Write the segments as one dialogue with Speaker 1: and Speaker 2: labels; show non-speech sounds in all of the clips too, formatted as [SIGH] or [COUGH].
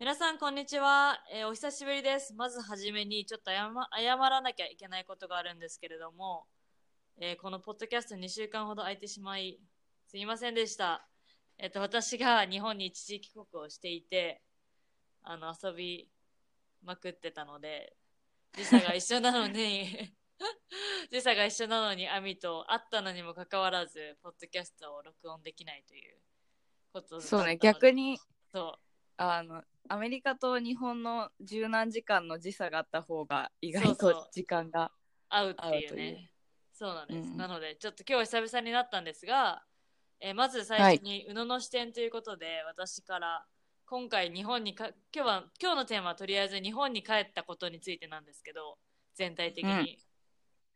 Speaker 1: 皆さん、こんにちは、えーお久しぶりです。まずはじめにちょっと謝謝らなきゃいけないことがあるんですけれども、えーこのポッドキャスト2週間ほど空いてしまい、すいませんでした。えっ、と、私が日本に一時帰国をしていて、あの、遊びまくってたので、時差が一緒なのに、[LAUGHS] 時差が一緒なのに、アミと会ったのにもかかわらず、ポッドキャストを録音できないということ
Speaker 2: そうね、逆に
Speaker 1: そう。
Speaker 2: あのアメリカと日本の十何時間の時差があった方が意外
Speaker 1: そうそう
Speaker 2: と時間が
Speaker 1: 会うっていうね。そうなんです。
Speaker 2: うん
Speaker 1: なので、ちょっと今日は久々になったんですが、えーまず最初に、宇野の視点ということで、私から、今回日本にか、今日は、今日のテーマはとりあえず日本に帰ったことについてなんですけど、全体的に。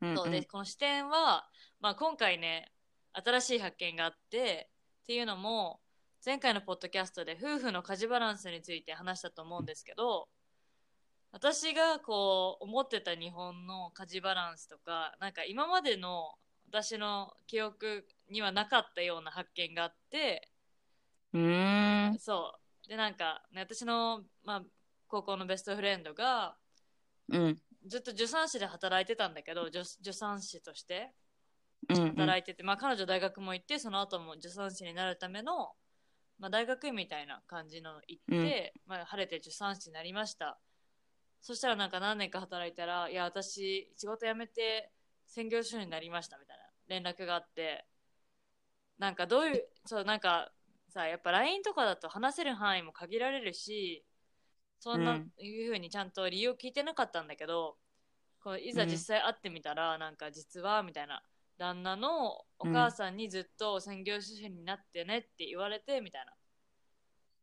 Speaker 2: うん
Speaker 1: そうで、この視点は、まあ今回ね、新しい発見があって、っていうのも、前回のポッドキャストで夫婦の家事バランスについて話したと思うんですけど、私がこう思ってた日本の家事バランスとか、なんか今までの私の記憶にはなかったような発見があって、
Speaker 2: うーん
Speaker 1: そう。で、なんか、ね、私の、まあ、高校のベストフレンドが、
Speaker 2: うん
Speaker 1: ずっと助産師で働いてたんだけど、助助産師として。
Speaker 2: うんうん
Speaker 1: 働いてて、まあ彼女大学も行ってその後も助産師になるための、まあ、大学院みたいな感じの行って、まあ、晴れて助産師になりました。そしたらなんか何年か働いたらいや私仕事辞めて専業主婦になりましたみたいな連絡があって。なんかどういうそうなんかさやっぱ LINE とかだと話せる範囲も限られるしそん
Speaker 2: う
Speaker 1: なんいうふうにちゃんと理由を聞いてなかったんだけど、こういざ実際会ってみたら、なんか実はみたいな旦那のお母さんにずっと専業主婦になってねって言われてみたいな。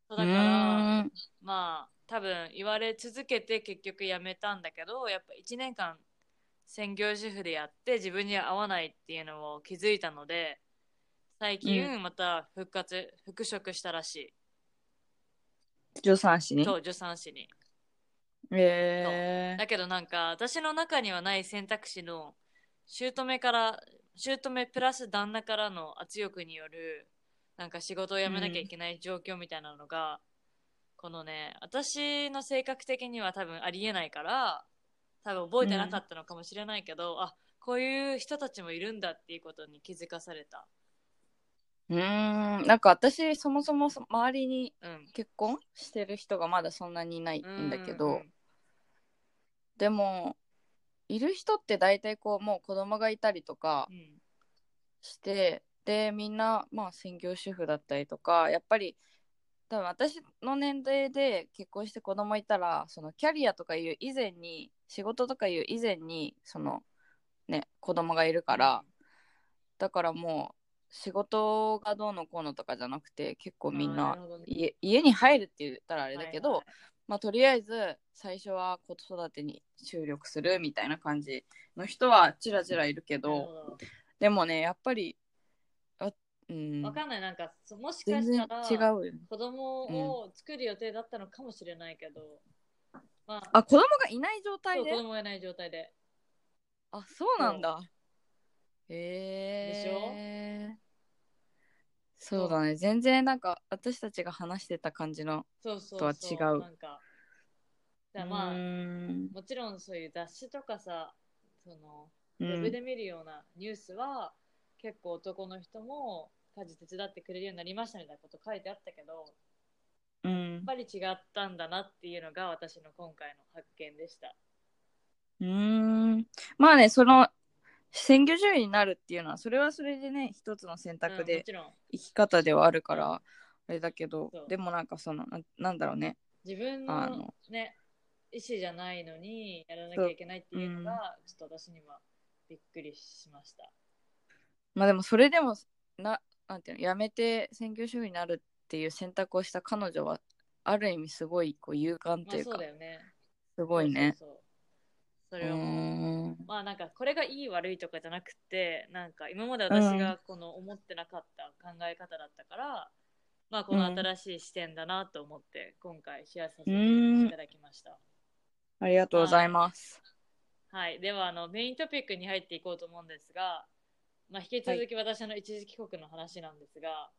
Speaker 1: そうだから、
Speaker 2: うーん。
Speaker 1: まあ多分言われ続けて結局辞めたんだけどやっぱ1年間専業主婦でやって自分には合わないっていうのを気づいたので最近また復活、復職したらし
Speaker 2: 助産師に？
Speaker 1: いそう助産師に。
Speaker 2: え
Speaker 1: だけどなんか私の中にはない選択肢の姑から姑プラス旦那からの圧力によるなんか仕事を辞めなきゃいけない状況みたいなのが、このね私の性格的には多分ありえないから多分覚えてなかったのかもしれないけど、あこういう人たちもいるんだっていうことに気づかされた。
Speaker 2: うーん。なんか私そもそもそ周りに
Speaker 1: うん。
Speaker 2: 結婚してる人がまだそんなにいないんだけど、
Speaker 1: うんうん。
Speaker 2: でもいる人って大体こうもう子供がいたりとか
Speaker 1: うん。
Speaker 2: してでみんなまあ専業主婦だったりとかやっぱり多分私の年齢で結婚して子供いたらそのキャリアとかいう以前に仕事とかいう以前にそのね子供がいるから、だからもう仕事がどうのこうのとかじゃなくて結構みんな
Speaker 1: ね。
Speaker 2: 家家に入るって言ったらあれだけど、
Speaker 1: はいはい
Speaker 2: まあ、とりあえず最初は子育てに注力するみたいな感じの人はちらちらいるけどでもねやっぱりあうん。
Speaker 1: わかんない。なんかそもしかしたら
Speaker 2: 違う
Speaker 1: 子供を作る予定だったのかもしれないけど、まあ、
Speaker 2: あ子供がいない状態で？
Speaker 1: そう子供がいない状態で。
Speaker 2: あそうなんだ。へえ
Speaker 1: でしょ？
Speaker 2: そうだね。全然なんか私たちが話してた感じの
Speaker 1: そうそう。
Speaker 2: とは違う。
Speaker 1: なんか、だまあ、もちろんそういう雑誌とかさ、その、
Speaker 2: う
Speaker 1: ウェブ
Speaker 2: ん
Speaker 1: で見るようなニュースは、結構男の人も家事手伝ってくれるようになりましたみたいなこと書いてあったけど、やっ
Speaker 2: うん
Speaker 1: ぱり違ったんだなっていうのが私の今回の発見でした。
Speaker 2: うーん。まあねその専業主婦になるっていうのはそれはそれでね一つの選
Speaker 1: うん
Speaker 2: 択で
Speaker 1: もちろん、
Speaker 2: 生き方ではあるからあれだけど
Speaker 1: そう。
Speaker 2: でもなんかそのななんだろうね。
Speaker 1: 自分の
Speaker 2: あの
Speaker 1: ね、意思じゃないのにやらなきゃいけないっていうのが、ちょっと私にはびっくりしました。
Speaker 2: まあでもそれでもななんていうのやめて専業主婦になるっていう選択をした彼女はある意味すごいこう勇敢
Speaker 1: まあそう
Speaker 2: というか、
Speaker 1: だよね。
Speaker 2: すごいね。
Speaker 1: そうそうそうそうれ
Speaker 2: ー
Speaker 1: はもう、
Speaker 2: ん
Speaker 1: まあなんかこれがいい悪いとかじゃなくて、なんか今まで私がこの思ってなかった考え方だったから、まあこの新しい視点だなと思って今回シェアさせていただきました。
Speaker 2: ありがとうございます。
Speaker 1: はい、ではあのメイントピックに入っていこうと思うんですが、まあ、引き続き私の一時帰国の話なんですが、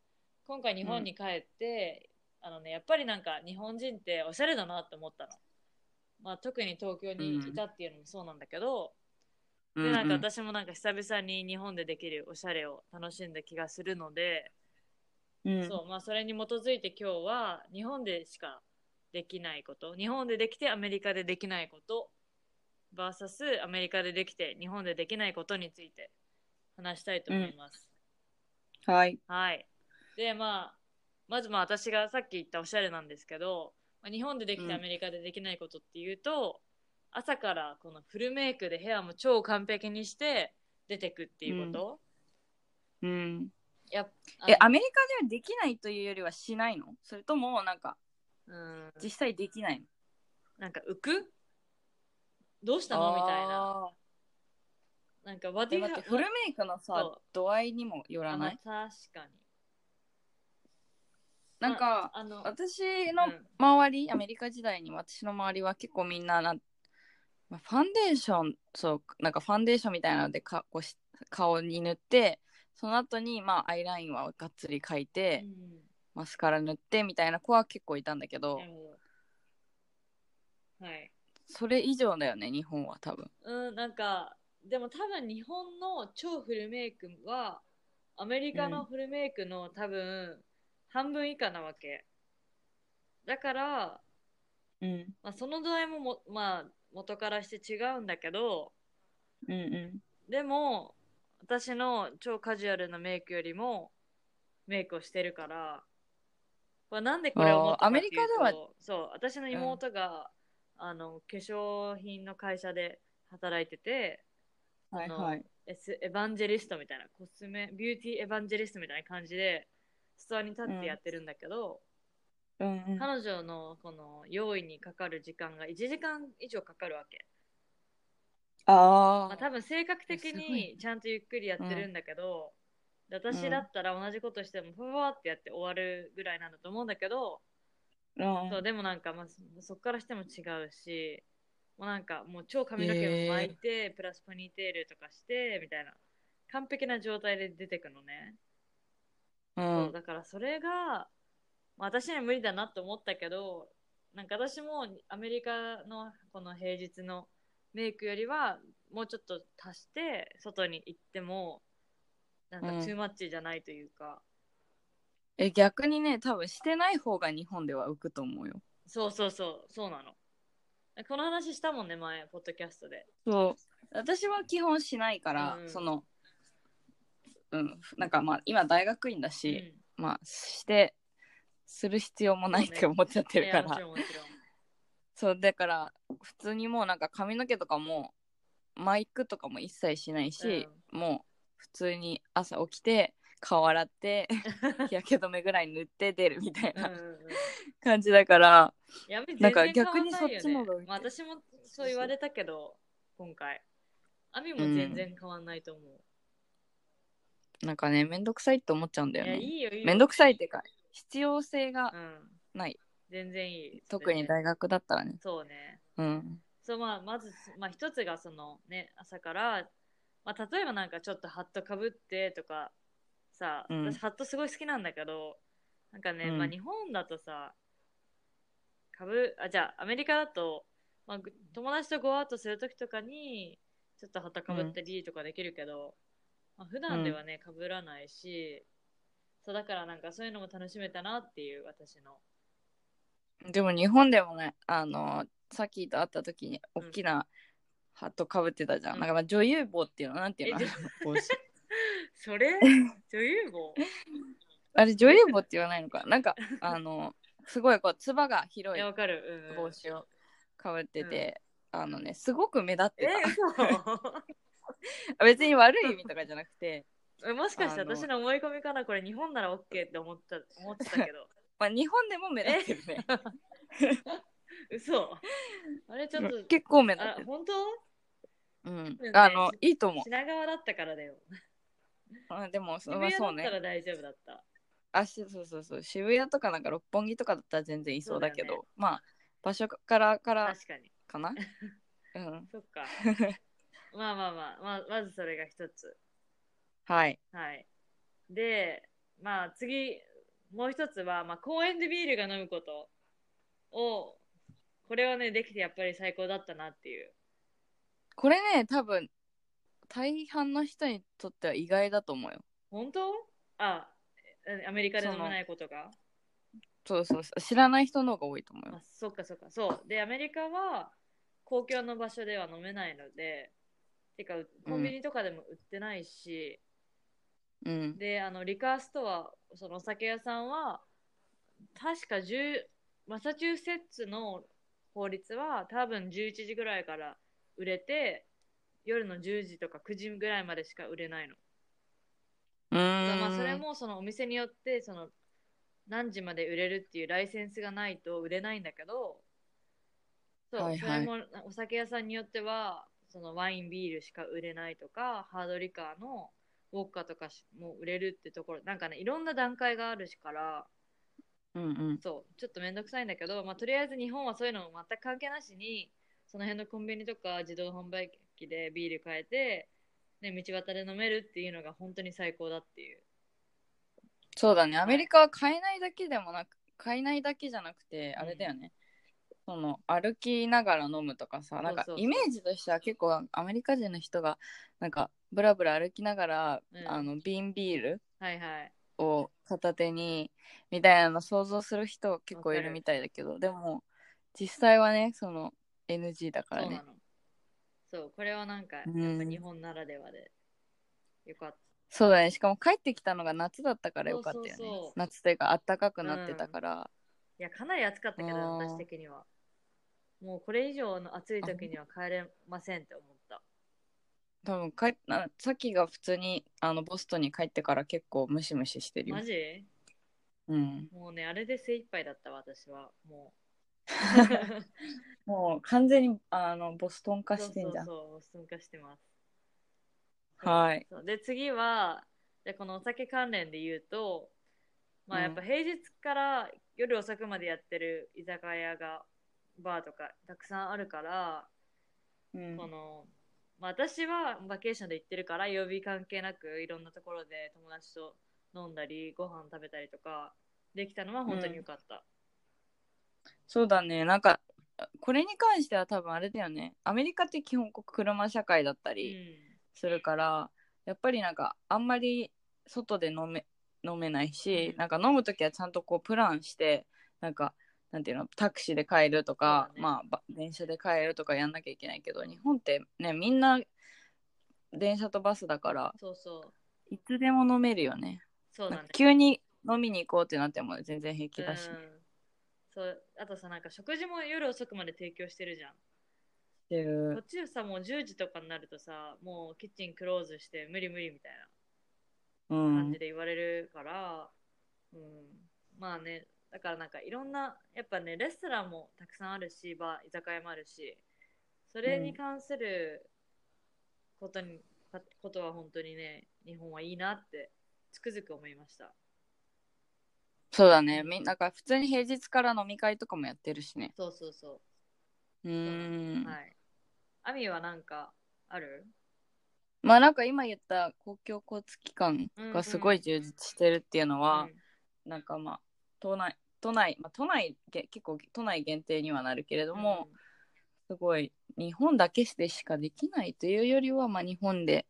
Speaker 1: 今回日本に帰って、あのね、やっぱりなんか日本人っておしゃれだなって思ったの。まあ、特に東京にいたっていうのもそうなんだけど、でなんか私もなんか久々に日本でできるおしゃれを楽しんだ気がするので、
Speaker 2: うん。うん
Speaker 1: そうまあ、それに基づいて今日は日本でしかできないこと日本でできてアメリカでできないこと VS アメリカでできて日本でできないことについて話したいと思います。
Speaker 2: はい。
Speaker 1: はい。で、まあ、まずまあ私がさっき言ったおしゃれなんですけど、まあ、日本でできて
Speaker 2: うん。
Speaker 1: アメリカでできないことっていうと、朝からこのフルメイクでヘアも超完璧にして出てくっていうこと、
Speaker 2: うん。
Speaker 1: やっ
Speaker 2: え
Speaker 1: あ
Speaker 2: アメリカではできないというよりはしないの？それともなんか
Speaker 1: うん、
Speaker 2: 実際できないの？
Speaker 1: なんか浮く？どうしたの？みたいな。
Speaker 2: あ
Speaker 1: なんか、
Speaker 2: って
Speaker 1: have-
Speaker 2: フルメイクの
Speaker 1: そ
Speaker 2: さ
Speaker 1: う。
Speaker 2: 度合いにもよら
Speaker 1: あ
Speaker 2: ない？
Speaker 1: まあ確かに。
Speaker 2: なんか
Speaker 1: あの、
Speaker 2: 私
Speaker 1: う
Speaker 2: の
Speaker 1: ん。
Speaker 2: 周り、アメリカ時代に私の周りは結構みんななん、まあファンデーションそうなんかファンデーションみたいなのでかこうし顔に塗ってその後にまあアイラインはがっつり描いて、
Speaker 1: うん。
Speaker 2: マスカラ塗ってみたいな子は結構いたんだけど
Speaker 1: はい。
Speaker 2: それ以上だよね日本は多分。
Speaker 1: うん、なんか、でも多分日本の超フルメイクは、アメリカのフルメイクの多分半分以下なわけ。だから、
Speaker 2: うん。
Speaker 1: まあ、その度合いもも、まあ、元からして違うんだけど、
Speaker 2: うんうん。
Speaker 1: でも、私の超カジュアルなメイクよりもメイクをしてるから、まあ、なんでこれを思ったかっていうと
Speaker 2: あーアメリカで
Speaker 1: そう、私の妹が、あの化粧品の会社で働いてて、
Speaker 2: はいはい。
Speaker 1: エスエヴァンジェリストみたいな、コスメ、ビューティーエヴァンジェリストみたいな感じで、ストアに立ってやってるんだけど、
Speaker 2: うんうん。
Speaker 1: 彼女のこの用意にかかる時間が1時間以上かかるわけ。
Speaker 2: あ
Speaker 1: まあ、多分性格的にちゃんとゆっくりやってるんだけど、で私だったら同じことしてもふわってやって終わるぐらいなんだと思うんだけど、
Speaker 2: あ
Speaker 1: そうでもなんか、まあ、そそっからしても違うしもうなんかもう超髪の毛も巻いて、プラスポニーテールとかしてみたいな。完璧な状態で出てくのね、
Speaker 2: う
Speaker 1: そうんだからそれが、まあ、私には無理だなと思ったけどなんか私もアメリカのこの平日のメイクよりはもうちょっと足して外に行ってもなんか
Speaker 2: うん。
Speaker 1: トゥーマッチじゃないというか、
Speaker 2: え逆にね多分してない方が日本では浮くと思うよ。
Speaker 1: そうそうそうそうなの。この話したもんね前ポッドキャストで。
Speaker 2: そう。私は基本しないから、
Speaker 1: うん。
Speaker 2: そのうん。なんかまあ今大学院だ
Speaker 1: うん。
Speaker 2: し、まあしてする必要もないって思っちゃってるから。そうだから普通にもうなんか髪の毛とかもマイクとかも一切しないし、もう普通に朝起きて顔洗って [LAUGHS] 日焼け止めぐらい塗って出るみたいな
Speaker 1: うんうんうん。
Speaker 2: 感じだから、
Speaker 1: やめ
Speaker 2: なんか逆にそっちの方が
Speaker 1: 私もそう言われたけど今回。アミも全然変わんないと思う、
Speaker 2: なんかねめんどくさいって思っちゃうんだよ
Speaker 1: いやい
Speaker 2: ね
Speaker 1: いよいいよ。
Speaker 2: めんどくさいっていうか必要性が
Speaker 1: うん。
Speaker 2: ない、
Speaker 1: 全然いい。
Speaker 2: 特に大学だったらね。
Speaker 1: そうね。
Speaker 2: うん。
Speaker 1: そうまあまず、まあ、一つがそのね朝から、まあ、例えばなんかちょっとハットかぶってとかさ、
Speaker 2: うん。
Speaker 1: 私ハットすごい好きなんだけどなんかね、
Speaker 2: うん。
Speaker 1: まあ、日本だとさかぶあじゃあアメリカだと、まあ、ぐ友達とゴーアウトするときとかにちょっとハットかぶったりとかできるけど、まあ、普段ではねかぶらないし、そうだからなんかそういうのも楽しめたなっていう私の。
Speaker 2: でも日本でもねあのさっきと会った時に大きなハットかぶってたじゃん、
Speaker 1: うん。
Speaker 2: なんかまあ女優帽っていうのなんていうの？
Speaker 1: え
Speaker 2: 帽子。[LAUGHS]
Speaker 1: それ？女優帽 [LAUGHS]
Speaker 2: あれ女優帽って言わないのか？なんかあのすごいこうつばが
Speaker 1: い
Speaker 2: 広い
Speaker 1: やわかる、うんうん。
Speaker 2: 帽子をかぶってて、あのねすごく目立って
Speaker 1: え
Speaker 2: た [LAUGHS] 別に悪い意味とかじゃなくて
Speaker 1: 嘘もしかして私の思い込みかなこれ日本なら OK って思った思ってたけど [LAUGHS]
Speaker 2: まあ、日本でも目立ってるね。[LAUGHS]
Speaker 1: 嘘あれちょっと
Speaker 2: 結構目立っ
Speaker 1: あ
Speaker 2: てる。
Speaker 1: 本当？
Speaker 2: うん
Speaker 1: ね。
Speaker 2: あの、いいと思う。
Speaker 1: 品川だったからだよ
Speaker 2: あでも、そそうね
Speaker 1: 谷だった。ら大丈夫だった、
Speaker 2: あしそうそうそう。渋谷とかなんか六本木とかだったら全然いそうだけど、
Speaker 1: そうだよ
Speaker 2: まあ、場所からから
Speaker 1: 確かに
Speaker 2: かな？うん。
Speaker 1: そっかまあまあまあ、まあ、まずそれが一つ
Speaker 2: はい。
Speaker 1: はいでまあ次もう一つは、まあ、公園でビールが飲むことをこれはねできてやっぱり最高だったなっていう
Speaker 2: これね、多分、大半の人にとっては意外だと思うよ。
Speaker 1: 本当？あえアメリカで飲めないことが？
Speaker 2: そうそうそう。知らない人の方が多いと思うよ
Speaker 1: あ。そっかそっかそうでアメリカは公共の場所では飲めないのでてかコンビニとかでも売ってないし、
Speaker 2: うん。
Speaker 1: であのリカーストアそのお酒屋さんは確か10マサチューセッツの法律は多分11時ぐらいから売れて夜の10時とか9時ぐらいまでしか売れないの。
Speaker 2: うーん。
Speaker 1: まあそれもそのお店によってその何時まで売れるっていうライセンスがないと売れないんだけどそう、
Speaker 2: はいはい
Speaker 1: それもお酒屋さんによってはそのワインビールしか売れないとかハードリカーのウォッカとかしも売れるってところなんかねいろんな段階があるしから
Speaker 2: うんうん。
Speaker 1: そうちょっとめんどくさいんだけど、まあ、とりあえず日本はそういうのも全く関係なしにその辺のコンビニとか自動販売機でビール買えて、ね、道端で飲めるっていうのが本当に最高だっていう。
Speaker 2: そうだね。アメリカは買えないだけでもなく、買えないだけじゃなくて、あれだよね。その歩きながら飲むとかさ、なんかイメージとしては結構アメリカ人の人がなんかブラブラ歩きながら、
Speaker 1: うん
Speaker 2: あの瓶ビール。を片手にみたいなの想像する人結構い
Speaker 1: る
Speaker 2: るみたいだけど、でも実際はね、その NG だからね
Speaker 1: そうこれはなんか、やっ
Speaker 2: うん
Speaker 1: ぱ日本ならではで、よかっ
Speaker 2: そうだね。しかも帰ってきたのが夏だったからよかったよね。夏というか暖かくなってたから。
Speaker 1: た。いや、かなり暑かったけど、私的には。もうこれ以上の暑い時には帰れませんって思った。
Speaker 2: 多分帰っなさっきが普通にあのボストンに帰ってから結構ムシムシしてるよ
Speaker 1: マ。ジ？
Speaker 2: うん。
Speaker 1: もうね、あれで精一杯だったわ私は。も [LAUGHS]
Speaker 2: もう完全にあのボストン
Speaker 1: う。
Speaker 2: 化してんじゃん。
Speaker 1: そうそうそう、参加してます。
Speaker 2: はい。
Speaker 1: そうで次はじゃあこのお酒関連で言うとまあ
Speaker 2: うん
Speaker 1: やっぱ平日から夜遅くまでやってる居酒屋がバーとかたくさんあるから、
Speaker 2: うん。
Speaker 1: このまあ、私はバケーションで行ってるから曜日関係なくいろんなところで友達と飲んだりご飯食べたりとかできたのは本当に良かった、
Speaker 2: そうだね。なんかこれに関しては多分あれだよね。アメリカって基本車社会だった
Speaker 1: うん。
Speaker 2: りするから、やっぱりなんかあんまり外で飲め飲めないし、
Speaker 1: うん。
Speaker 2: なんか飲むときはちゃんとこうプランして、なんかなんていうのタクシーで帰るとか、
Speaker 1: ね。
Speaker 2: まあば電車で帰るとかやんなきゃいけないけど日本ってねみんな電車とバスだから
Speaker 1: そうそう。
Speaker 2: いつでも飲めるよね。
Speaker 1: そうだね
Speaker 2: なんか急に飲みに行こうってなっても全然平気だし、
Speaker 1: うん。そうあとさなんか食事も夜遅くまで提供してるじゃん。
Speaker 2: っていう
Speaker 1: こっちはさもう10時とかになるとさもうキッチンクローズして無理無理みたいな
Speaker 2: うん。
Speaker 1: 感じで言われるから、うん。まあねだからなんかいろんなやっぱねレストランもたくさんあるしバー居酒屋もあるしそれに関することに、かことは本当にね日本はいいなってつくづく思いました。
Speaker 2: そうだね。みなんか普通に平日から飲み会とかもやってるしね。
Speaker 1: そうそうそう。
Speaker 2: ーん、
Speaker 1: はい。アミはなんかある？
Speaker 2: まあなんか今言った公共交通機関がすごい充実してるっていうのは、なんかまあ都内都内、まあ、都内げ結構都内限定にはなるけれども、すごい日本だけでしかできないというよりは、まあ、日本で、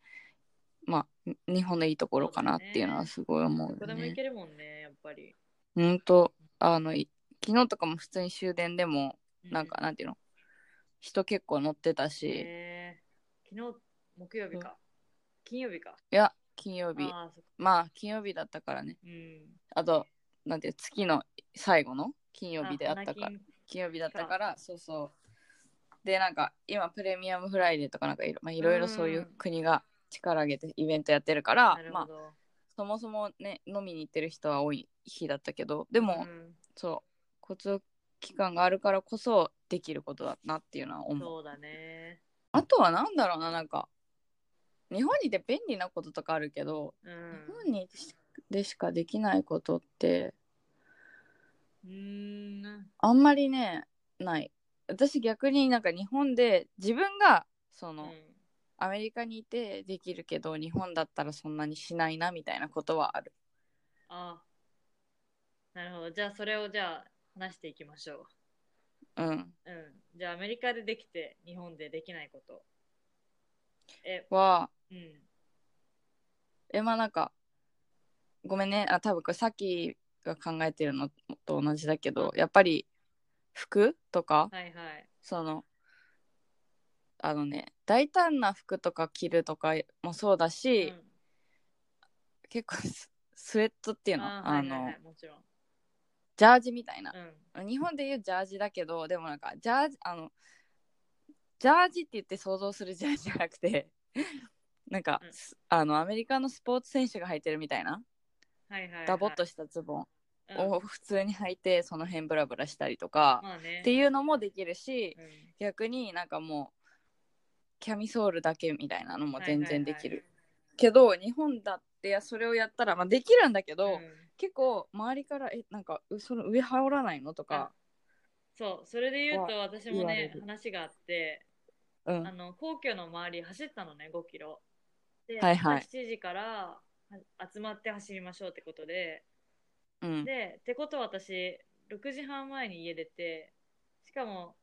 Speaker 2: まあ、日本のいいところかなっていうのはすごい思う
Speaker 1: どこで。も行けるもんねやっぱり。
Speaker 2: ほんとあのい昨日とかも普通に終電でもなんか、なんていうの人結構乗ってたし、
Speaker 1: え。ー、昨日木曜日か。金曜日か。
Speaker 2: いや金曜日。まあ金曜日だったからね。
Speaker 1: うん。
Speaker 2: あとなんていう月の最後の金曜日であったから
Speaker 1: 花金
Speaker 2: 金曜日だったからそうそう。でなんか今プレミアムフライデーとかなんかいろ,、まあ、いろいろそういう国が力上げてイベントやってるからまあそもそもね飲みに行ってる人は多い日だったけどでも、
Speaker 1: うん。
Speaker 2: そう交通機関があるからこそできることだなっていうのは思う。
Speaker 1: そうだね。
Speaker 2: あとはなんだろうななんか日本にいて便利なこととかあるけど、
Speaker 1: う
Speaker 2: 日
Speaker 1: ん。
Speaker 2: 本にでしかできないことって
Speaker 1: うーん。
Speaker 2: あんまりねない私逆になんか日本で自分がその、
Speaker 1: うん
Speaker 2: アメリカにいてできるけど日本だったらそんなにしないなみたいなことはある
Speaker 1: あなるほど。じゃあ、それをじゃあ、話していきましょ
Speaker 2: うん
Speaker 1: う。うん。じゃあ、アメリカでできて、日本でできないこと。え、
Speaker 2: は
Speaker 1: うん。
Speaker 2: えまあなんかごめんねあ多分これさっきが考えてるのと同じだけど、
Speaker 1: うん
Speaker 2: やっぱり服とか
Speaker 1: はいはい。
Speaker 2: そのあのね大胆な服とか着るとかもそうだし、
Speaker 1: うん
Speaker 2: 結構ススウェットっていうの
Speaker 1: あ
Speaker 2: あ,、の
Speaker 1: はいはいはい、もちろん。
Speaker 2: ジャージみたいな
Speaker 1: う、ん。
Speaker 2: 日本でいうジャージだけどでもなんかジャージあのジャージって言って想像するジャージじゃなくてなんか、
Speaker 1: うん
Speaker 2: すあのアメリカのスポーツ選手が履いてるみたいな
Speaker 1: はいはい、はい。
Speaker 2: ダボっとしたズボン
Speaker 1: うん
Speaker 2: を普通に履いてその辺ブラブラしたりとか、
Speaker 1: まあね。
Speaker 2: っていうのもできるし
Speaker 1: うん
Speaker 2: 逆になんかもうキャミソールだけみたいなのも全然できる、
Speaker 1: はい
Speaker 2: けど日本だってそれをやったら、まあ、できるんだけど、
Speaker 1: うん
Speaker 2: 結構周りから「えなんかうその上羽織らないの?」とか、
Speaker 1: そう、それで言うと私もね話があって、
Speaker 2: うん
Speaker 1: あの皇居の周り走ったのね、5キロ。で、
Speaker 2: はいはい
Speaker 1: 朝7時からは集まって走りましょうってことで、
Speaker 2: うん。
Speaker 1: で、ってことは私、6時半前に家出て、しかも、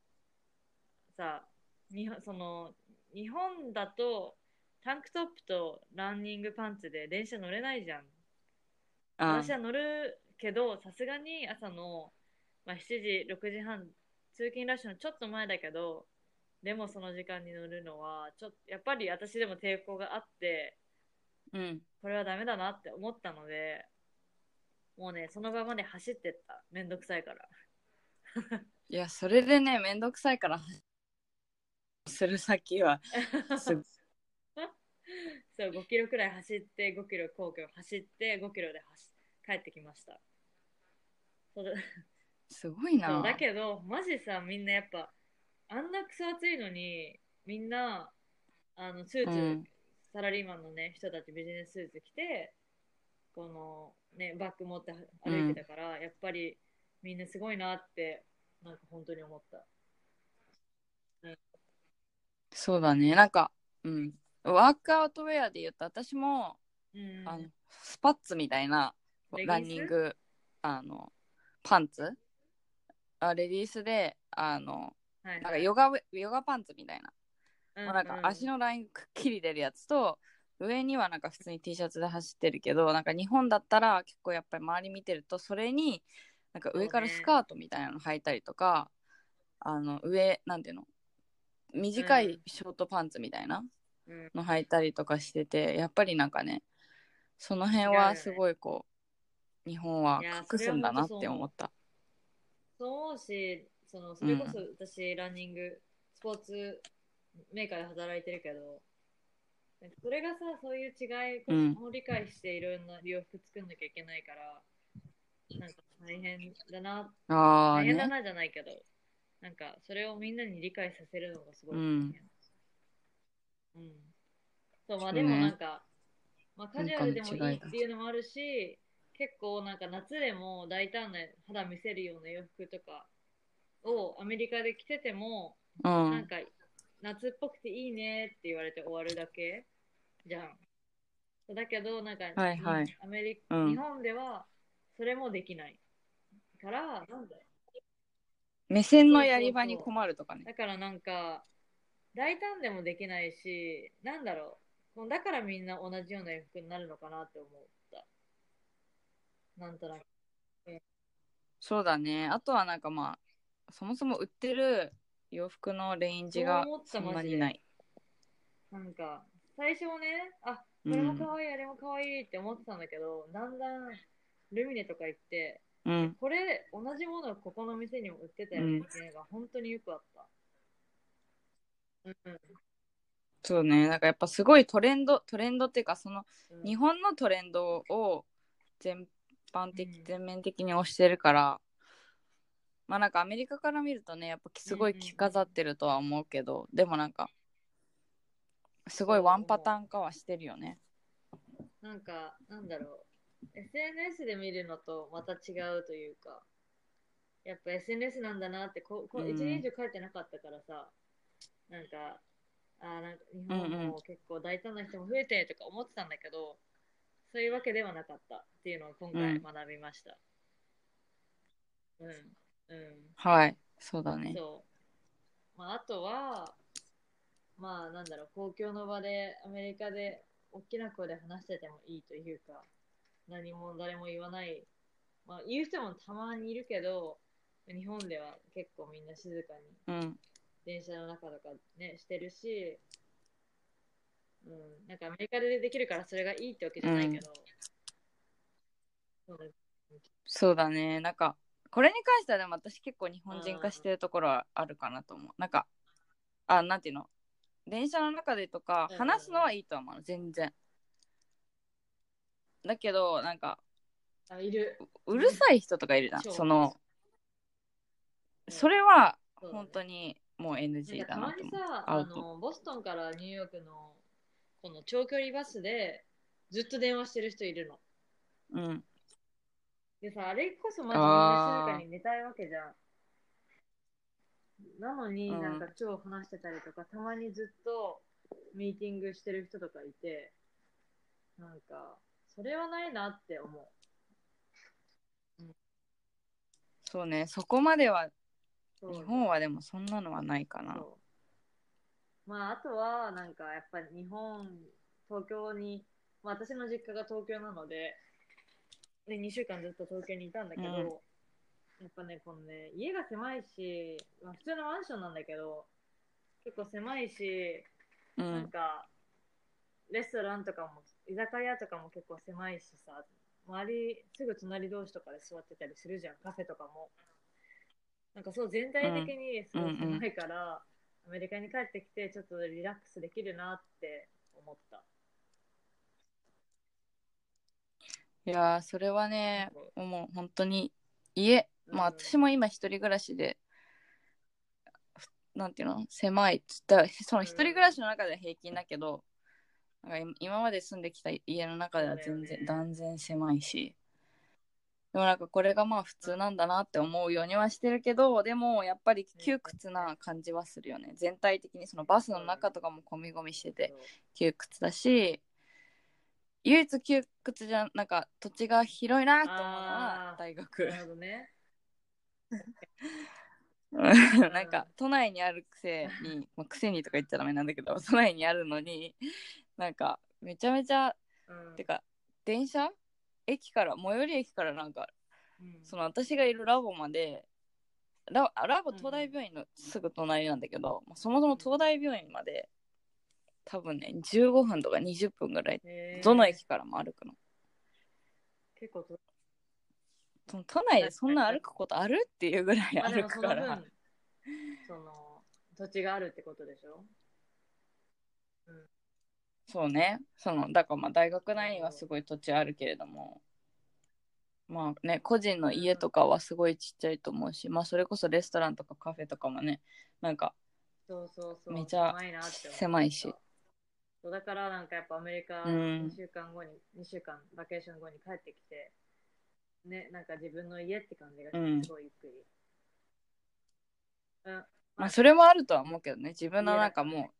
Speaker 1: さ、日本その日本だとタンクトップとランニングパンツで電車乗れないじゃん。
Speaker 2: あ
Speaker 1: 私は乗るけど、さすがに朝の、まあ、7時、6時半、通勤ラッシュのちょっと前だけど、でもその時間に乗るのは、ちょっと、やっぱり私でも抵抗があって、
Speaker 2: うん
Speaker 1: これはダメだなって思ったので、もうね、その場まで走ってった。めんどくさいから。
Speaker 2: いやそれでねめんどくさいからする先はす [LAUGHS]
Speaker 1: そう、5キロくらい走って、5キロ皇居走って、5キロで走帰ってきました。
Speaker 2: すごいな
Speaker 1: だけど、マジさ、みんなやっぱ、あんなクソ暑いのに、みんな、あの、スーツ、
Speaker 2: うん
Speaker 1: サラリーマンのね、人たちビジネススーツ着て、この、ね、バッグ持って歩いてたから、やっぱりみんなすごいなって、なんか本当に思った。
Speaker 2: そうだね。なんかうん。ワークアウトウェアで言うと私も、
Speaker 1: うん。
Speaker 2: あのスパッツみたいなランニングあのパンツ？あレディースであの
Speaker 1: はいはい。
Speaker 2: なんかヨガウェヨガパンツみたいな。
Speaker 1: うん
Speaker 2: もうなんか足のラインくっきり出るやつと上にはなんか普通に T シャツで走ってるけどなんか日本だったら結構やっぱり周り見てるとそれになんか上からスカートみたいなの履いたりとか、あの上なんていうの短いショートパンツみたいな
Speaker 1: うん。
Speaker 2: の履いたりとかしててやっぱりなんかねその辺はすごいこう日本は隠すんだなって思った。
Speaker 1: そうし、そのそれこそ私、ランニング、スポーツメーカーで働いてるけど、それがさ、そういう違いを理解していろんな洋服作んなきゃいけないから、なんか大変だな、大変だ
Speaker 2: ね。
Speaker 1: なじゃないけど、なんかそれをみんなに理解させるのがすごい。
Speaker 2: うん
Speaker 1: うんそう、まあでもなんか、まあカジュアルでも
Speaker 2: いだ
Speaker 1: いいっていうのもあるし、結構なんか夏でも大胆な肌見せるような洋服とかをアメリカで着てても、
Speaker 2: う
Speaker 1: なん
Speaker 2: ん。
Speaker 1: か夏っぽくていいねって言われて終わるだけ？じゃん。だけど、なんか、
Speaker 2: はいはい
Speaker 1: アメリ
Speaker 2: うん
Speaker 1: 日本ではそれもできないから、なんだ
Speaker 2: 目線のやり場に困るとかね。
Speaker 1: だからなんか、大胆でもできないし、なんだろうだからみんな同じような洋服になるのかなって思った。なんとなく。
Speaker 2: そうだね。あとはなんかまあ、そもそも売ってる洋服のレンジがんなない。
Speaker 1: なんか、最初はね、あ、これも可愛い、あれも可愛いって思ってたんだけど、だんだんルミネとか行って、
Speaker 2: うん。
Speaker 1: これ同じものをここの店にも売ってたよねっていうのが本当によくあった。うん。
Speaker 2: そうねなんかやっぱすごいトレンドトレンドっていうかその
Speaker 1: うん
Speaker 2: 日本のトレンドを全般的、
Speaker 1: うん
Speaker 2: 全面的に推してるからまあなんかアメリカから見るとねやっぱすごい着飾ってるとは思うけど、でもなんかすごいワンパターン化はしてるよね
Speaker 1: なんか、なんだろう。SNS で見るのとまた違うというか、やっぱ SNS なんだなって、ここ
Speaker 2: うん
Speaker 1: 1年以上書いてなかったからさ、なんか、あーなんか日本も結構大胆な人も増えてとか思ってたんだけど、そういうわけではなかったっていうのを今回
Speaker 2: うん
Speaker 1: 学びました。うん。うん。
Speaker 2: はい。そうだね。
Speaker 1: そう。まあ、あとは、まあ、なんだろう、公共の場で、アメリカで、大きな声で話しててもいいというか、何も誰も言わない。まあ、言う人もたまにいるけど、日本では結構みんな静かに
Speaker 2: うん。
Speaker 1: 電車の中とかね、してるし、うん、なんかアメリカでできるからそれがいいってわけじゃないけど、そうだ
Speaker 2: そうだね。なんかこれに関してはでも私結構日本人化してるところはあるかなと思う。なんかあなんていうの？電車の中でとか
Speaker 1: うん。
Speaker 2: 話すのはいいと思うの全然。だけどなんか
Speaker 1: あいる。
Speaker 2: うるさい人とかいるじゃん。
Speaker 1: そ
Speaker 2: の
Speaker 1: うん。
Speaker 2: それは本当にもう NG だなと思う。
Speaker 1: にさ、あの、ボストンからニューヨークのこの長距離バスでずっと電話してる人いるの。
Speaker 2: うん
Speaker 1: でさ、あれこそまずみんな静かに寝たいわけじゃん。なのに
Speaker 2: うん。
Speaker 1: なんか超話してたりとか、たまにずっとミーティングしてる人とかいて、なんか、それはないなって思う。
Speaker 2: そうね。そこまでは
Speaker 1: そう
Speaker 2: 日本はでもそんなのはないかな。
Speaker 1: そう。まあ、あとは、なんか、やっぱり日本、東京に、まあ、私の実家が東京なので、で、2週間ずっと東京にいたんだけど、
Speaker 2: うん
Speaker 1: やっぱね、このね、家が狭いし、まあ、普通のマンションなんだけど、結構狭いし、
Speaker 2: う
Speaker 1: なん
Speaker 2: ん
Speaker 1: か、レストランとかも、居酒屋とかも結構狭いしさ、周り、すぐ隣同士とかで座ってたりするじゃん、カフェとかも。なんかそう、全体的にすごい狭いから、アメリカに帰ってきて、ちょっとリラックスできるなって思った。
Speaker 2: いやーそれはねもう本当に家まあ
Speaker 1: うん
Speaker 2: 私も今一人暮らしでふなんていうの？狭いっつったらその一人暮らしの中では平均だけど、なんか今今まで住んできた家の中では全然、断然狭いし。でもなんかこれがまあ普通なんだなって思うようにはしてるけどでもやっぱり窮屈な感じはするよね。全体的にそのバスの中とかも込み込みしてて窮屈だし唯一窮屈じゃなんか土地が広いなって思うのは大学。
Speaker 1: なるほどね。[LAUGHS]
Speaker 2: なんか都内にあるくせに、まあ、くせにとか言っちゃダメなんだけど [LAUGHS] 都内にあるのになんかめちゃめちゃ
Speaker 1: うん。
Speaker 2: てか電車？駅から最寄り駅からなんか
Speaker 1: うん。
Speaker 2: その私がいるラボまでララボ
Speaker 1: うん
Speaker 2: 東大病院のすぐ隣なんだけど、そもそも東大病院まで多分ね15分とか20分ぐらいどの駅からも歩くの。
Speaker 1: 結構と、
Speaker 2: その都内でそんな歩くことある？っていうぐらい歩くから。
Speaker 1: 分、その、土地があるってことでしょ？
Speaker 2: そうね。そのだからまあ大学内にはすごい土地あるけれども。まあね個人の家とかはすごいちっちゃいと思うしまあそれこそレストランとかカフェとかもねなんか。めちゃ
Speaker 1: 狭い
Speaker 2: し。
Speaker 1: そうだからなんかやっぱアメリカ
Speaker 2: うん
Speaker 1: 2週間後に、2週間バケーション後に帰ってきて、ね、なんか自分の家って感じがすごいゆっくり。うん。
Speaker 2: まあそれもあるとは思うけどね自分のなんかも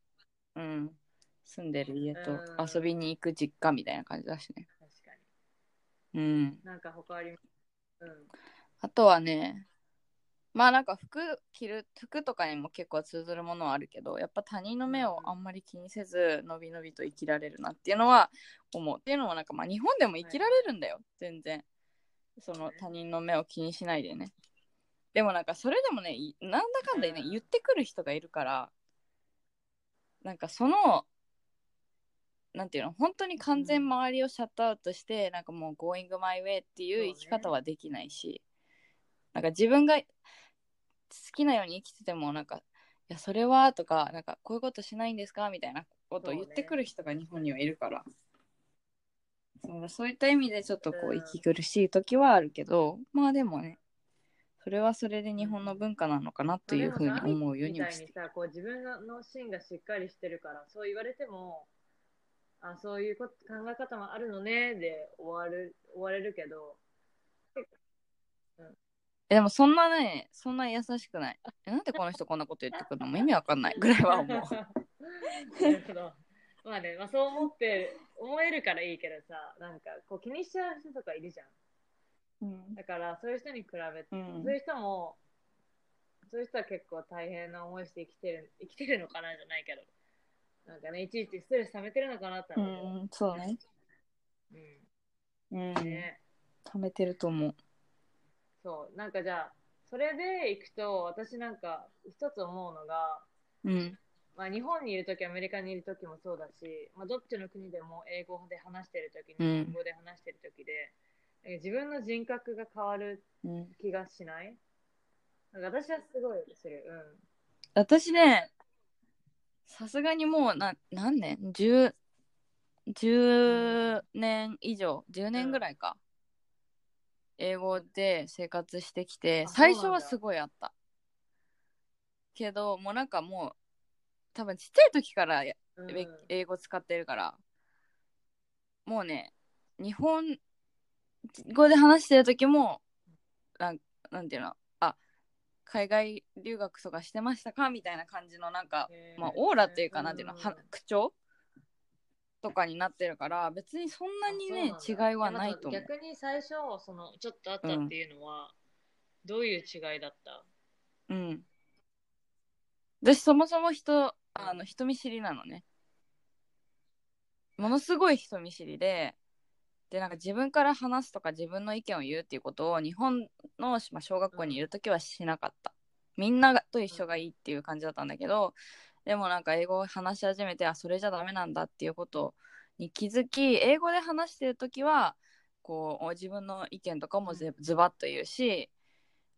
Speaker 2: う、うん、住んでる家と
Speaker 1: うん
Speaker 2: 遊びに行く実家みたいな感じだしね
Speaker 1: 確かに。
Speaker 2: うん
Speaker 1: なんか他あります？うん。
Speaker 2: あとはねまあなんか服着る服とかにも結構通ずるものはあるけどやっぱ他人の目をあんまり気にせずのびのびと生きられるなっていうのは思う。っていうのもなんかまあ日本でも生きられるんだよ、全然。その他人の目を気にしないでね。でもなんかそれでもねいなんだかんだね
Speaker 1: うん。
Speaker 2: 言ってくる人がいるからなんかそのなんていうの本当に完全周りをシャットアウトして、なんかもう going my way っていう生き方はできないし、なんか自分が好きなように生きててもなんかいやそれはとかなんかこういうことしないんですかみたいなことを言ってくる人が日本にはいるから。そうそういった意味でちょっとこ
Speaker 1: う
Speaker 2: うん。息苦しい時はあるけど、まあでもねそれはそれで日本の文化なのかなというふうに思うようにもして。
Speaker 1: さ、こう自分の芯がしっかりしてるから、そう言われても、あ、そういうこと考え方もあるのね、で終わる、終われるけど、
Speaker 2: えでもそんなねそんな優しくないえなんでこの人こんなこと言ってくるの？も意味わかんないぐらいは思う [LAUGHS]
Speaker 1: なるほど。まあね、まあそう思って、思えるからいいけどさ、なんかこう気にしちゃう人とかいるじゃん。
Speaker 2: うん
Speaker 1: だからそういう人に比べて、
Speaker 2: うん
Speaker 1: そういう人も、そういう人は結構大変な思いして生きてる、生きてるのかなじゃないけど、なんかね、いちいちストレス溜めてるのかなって
Speaker 2: う
Speaker 1: 思う。
Speaker 2: んそうね
Speaker 1: うん。
Speaker 2: うん
Speaker 1: ね。
Speaker 2: 貯めてると思う
Speaker 1: そう、なんかじゃあ、それで行くと、私なんか一つ思うのが、
Speaker 2: うん。
Speaker 1: まあ、日本にいるとき、アメリカにいるときもそうだし、まあ、どっちの国でも英語で話してるとき、
Speaker 2: うん。
Speaker 1: 日本語で話してるときで、え自分の人格が変わる
Speaker 2: うん。
Speaker 1: 気がしない？なんか私はすごいする。
Speaker 2: 私ねさすがにもうな何年？10, 10年以上？10年ぐらいか、英語で生活してきて
Speaker 1: あ
Speaker 2: 最初はすごいあった。けどもうなんかもう多分ちっちゃい時からや
Speaker 1: うん。
Speaker 2: え英語使ってるからもうね日本語で話してる時もなんなんていうの？あ海外留学とかしてましたか？みたいな感じのなんか、まあ、オーラっていうかなんていうの、
Speaker 1: うん
Speaker 2: は口調？とかになってるから別にそんなにね違いはないと思う。
Speaker 1: 逆に最初、その、ちょっとあったっていうのは、どういう違いだった？
Speaker 2: うん。私そもそも人あの人見知りなのね。ものすごい人見知りででなんか自分から話すとか自分の意見を言うっていうことを日本の、まあ、小学校にいる時はしなかった、みんながと一緒がいいっていう感じだったんだけどでもなんか英語を話し始めてあそれじゃダメなんだっていうことに気づき英語で話してる時はこう自分の意見とかもぜズバッと言うし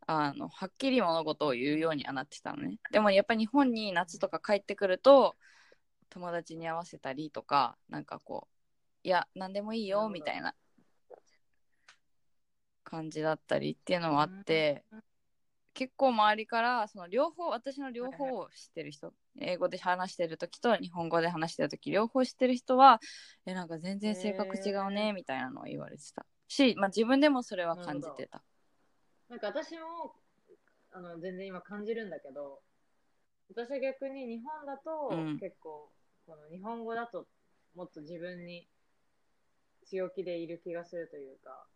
Speaker 2: あのはっきり物事を言うようにはなってたのね。でもやっぱ日本に夏とか帰ってくると友達に合わせたりとかなんかこういや何でもいいよみたいな感じだったりっていうのもあって結構周りからその両方私の両方を知ってる人英語で話してる時と日本語で話してる時両方知ってる人はえなんか全然性格違うねみたいなのを言われてたし、まあ、自分でもそれは感じてた。
Speaker 1: なんか私もあの全然今感じるんだけど私は逆に日本だと
Speaker 2: うん。
Speaker 1: 結構、この日本語だともっと自分に強気でいる気がするというか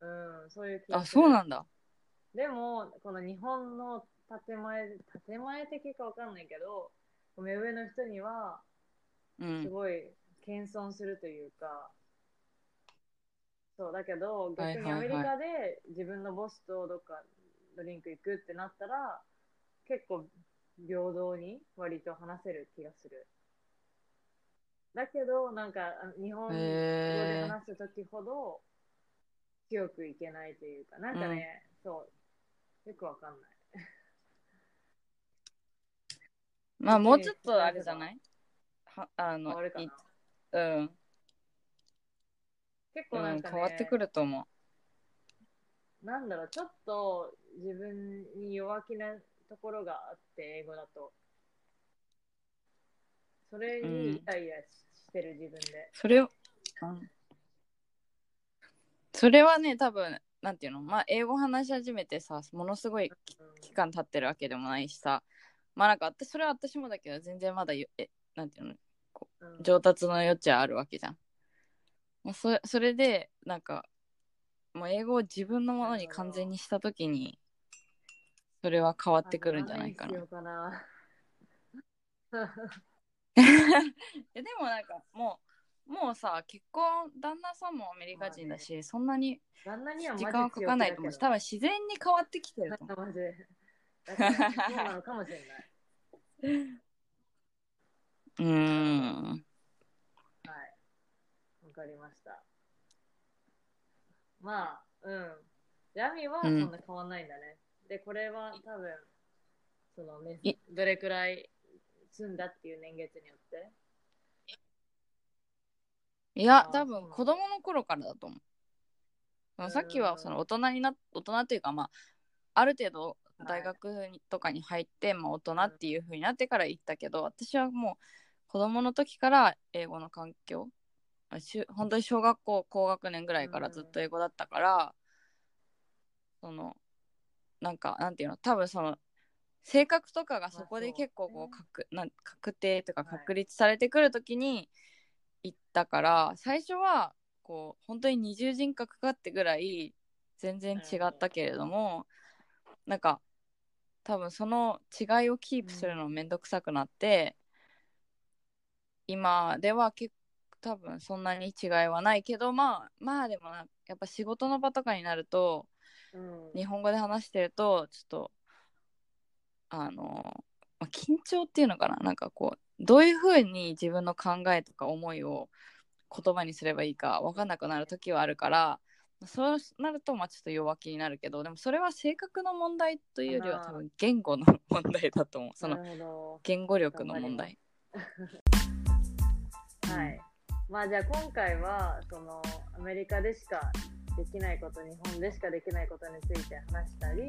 Speaker 1: うんそういう気が
Speaker 2: あ
Speaker 1: する。
Speaker 2: そうなんだ
Speaker 1: でもこの日本の建前建前的かわかんないけど目上の人には
Speaker 2: うん。
Speaker 1: すごい謙遜するというか、そうだけど逆にアメリカで自分のボスとどっかドリンク行くってなったら結構平等に割と話せる気がする。だけどなんかあ日本語で話す時ほど強くいけないというかなんかね、そうよくわかんない。
Speaker 2: まあもうちょっとあれじゃない？はあの
Speaker 1: 変わるか
Speaker 2: うん、うん、
Speaker 1: 結構なんか、ね
Speaker 2: 変わってくると思
Speaker 1: なんだろう、ちょっと自分に弱気なところがあって、英語だと。それにイライラしてる自分で。
Speaker 2: うそれを、うん、それはね多分なんていうの？まあ英語話し始めてさものすごい期間経ってるわけでもないしさ。まあなんか私それは私もだけど全然まだゆえなんていうの？
Speaker 1: うん。
Speaker 2: 上達の余地はあるわけじゃん。もうそそれでなんかもう英語を自分のものに完全にした時にそれは変わってくるんじゃないかな。[LAUGHS] えでもなんかもうもうさ結婚旦那さんもアメリカ人だし、そんなに
Speaker 1: 旦那には
Speaker 2: 時間はかかんないと思うし多分自然に変わってきてると思う。
Speaker 1: そうなのかもしれない。
Speaker 2: うー [LAUGHS] ん
Speaker 1: はい。わかりました。まあ、うん。ヤミはそんな変わんないんだね。で、これは多分、そのね
Speaker 2: い、
Speaker 1: どれくらい積んだっていう年月によって
Speaker 2: いや多分子供の頃からだと思う。さっきはその大人にな大人というかまあある程度
Speaker 1: はい
Speaker 2: 大学にとかに入って、まあ、大人っていう風になってから行ったけど私はもう子供の時から英語の環境本当に小学校高学年ぐらいからずっと英語だったから、そのなんかなんていうの多分その性格とかがそこで結構こう確なん確定とか
Speaker 1: はい。
Speaker 2: 確立されてくる時に行ったから、最初はこう本当に二重人格かってぐらい全然違ったけれどもなんか多分その違いをキープするのめんどくさくなって、今では結構多分そんなに違いはないけどまあまあでもなやっぱ仕事の場とかになると
Speaker 1: うん。
Speaker 2: 日本語で話してるとちょっとあの、まあ、緊張っていうのかな？なんかこうどういうふうに自分の考えとか思いを言葉にすればいいか分かんなくなる時はあるからそうなるとまあちょっと弱気になるけどでもそれは性格の問題というよりは多分言語の問題だと思う。その言語力の問題。
Speaker 1: ど [LAUGHS] はい。まあじゃあ今回はそのアメリカでしかできないこと日本でしかできないことについて話したり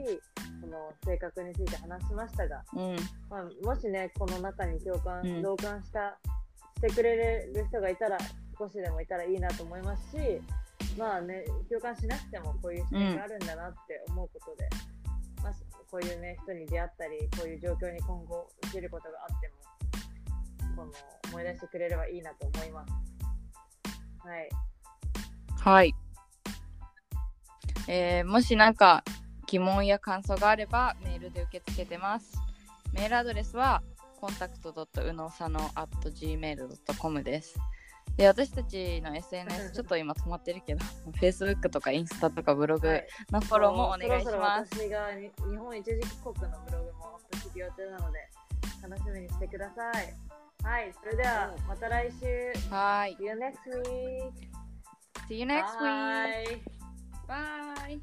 Speaker 1: その性格について話しましたが
Speaker 2: うん
Speaker 1: まあ、もしね、この中に共感、
Speaker 2: うん
Speaker 1: 同感した、してくれる人がいたら、少しでもいたらいいなと思いますし、まあね、共感しなくてもこういう視点があるんだなって思うことで、まあ、こういうね、人に出会ったり、こういう状況に今後受けることがあっても、この思い出してくれればいいなと思います。はい。
Speaker 2: はい、えーもしなんか疑問や感想があればメールで受け付けてますメールアドレスはコンタクトうのさの at gmail.com ですで私たちの SNS [LAUGHS] ちょっと今止まってるけど Facebook とかインスタとかブログ
Speaker 1: はい
Speaker 2: のフォローもお願いし
Speaker 1: そろそろ
Speaker 2: ます
Speaker 1: 私がに日本一時帰国のブログもアップする予定なので、楽しみにしてください。はい、それではまた来週。
Speaker 2: はい
Speaker 1: See you next week.
Speaker 2: See you next week. Bye.